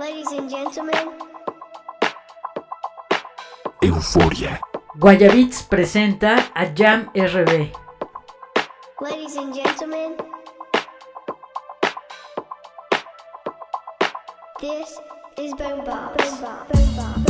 Ladies and gentlemen. Euforia. Guayabits presenta a Jam RB. Ladies and gentlemen. This is Boom Bob.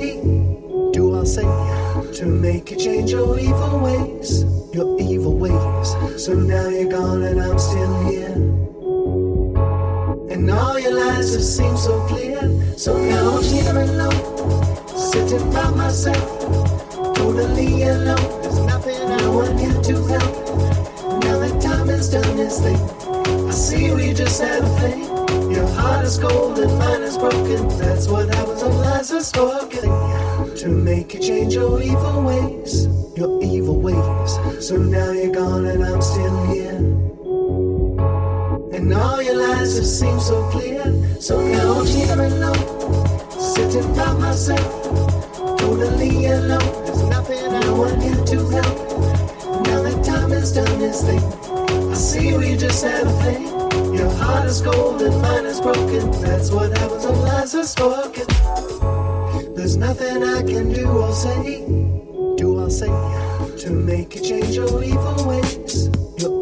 Do I say to make you change your evil ways, your evil ways. So now you're gone and I'm still here. And all your lies just seem so clear. So now I'm here alone, sitting by myself, totally alone. There's nothing I want you to help. Now that time has done its thing, I see we just had a thing. Your heart is cold and mine is broken. That's what happens when lies are spoken. To make you change your evil ways, your evil ways. So now you're gone and I'm still here. And all your lies just seem so clear. So now I'm here alone, sitting by myself, totally alone. There's nothing I want you to help. Now that time has done its thing, see we just had a thing. Your heart is cold and mine is broken. That's what happens when lies are spoken. There's nothing I can do or say, do or say to make you change your evil ways, your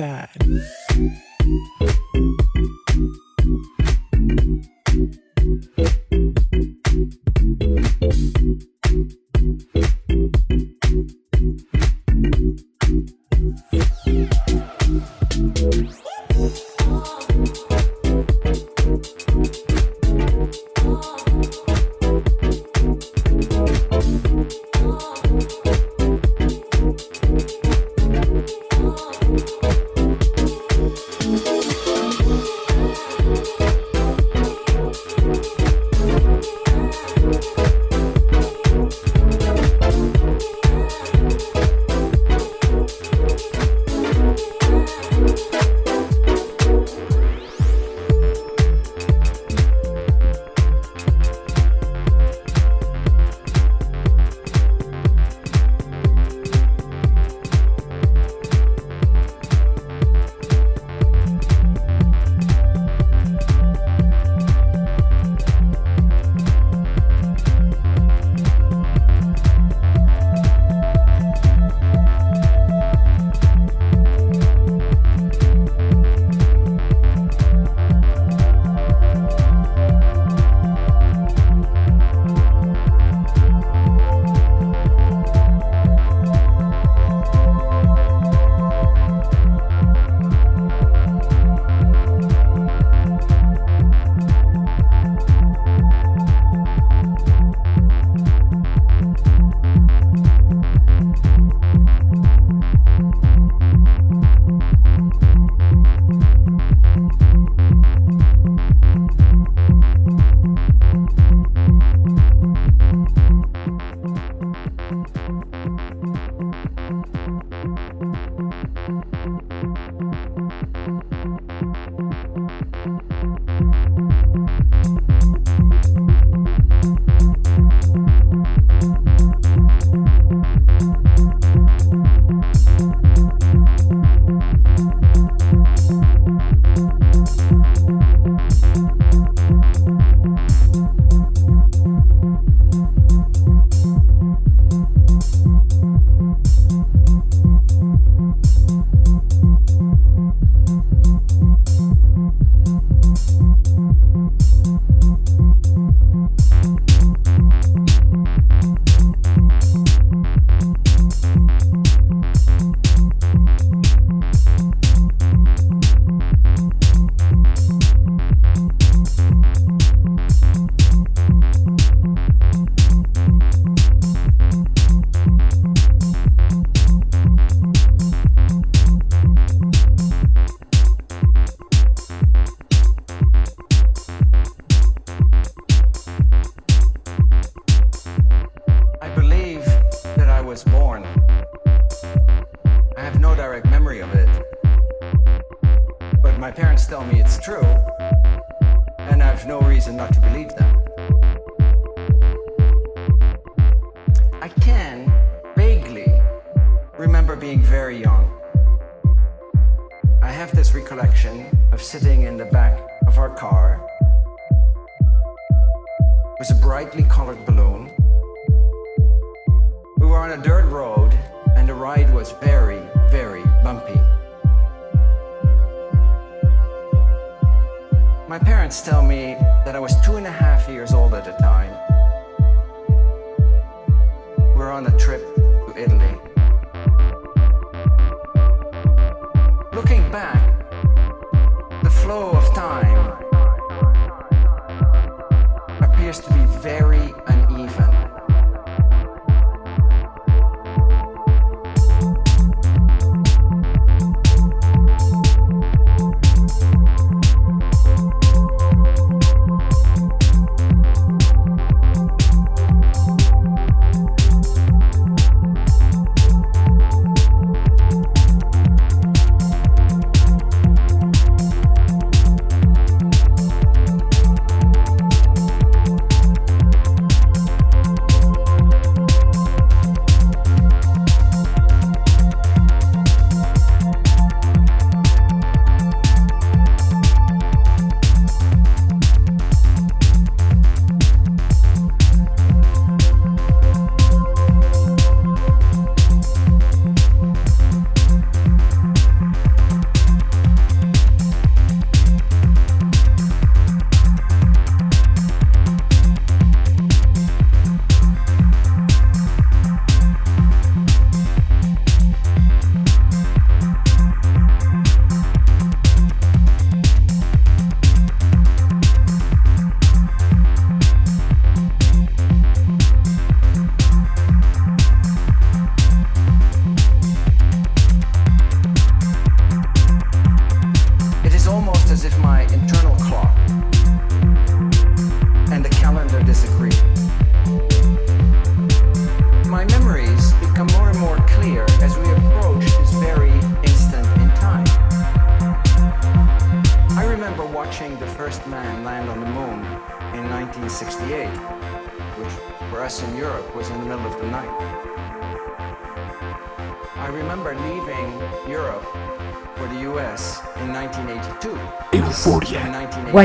outside.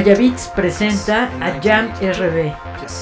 Guayabits presenta a Jam 1982. RB.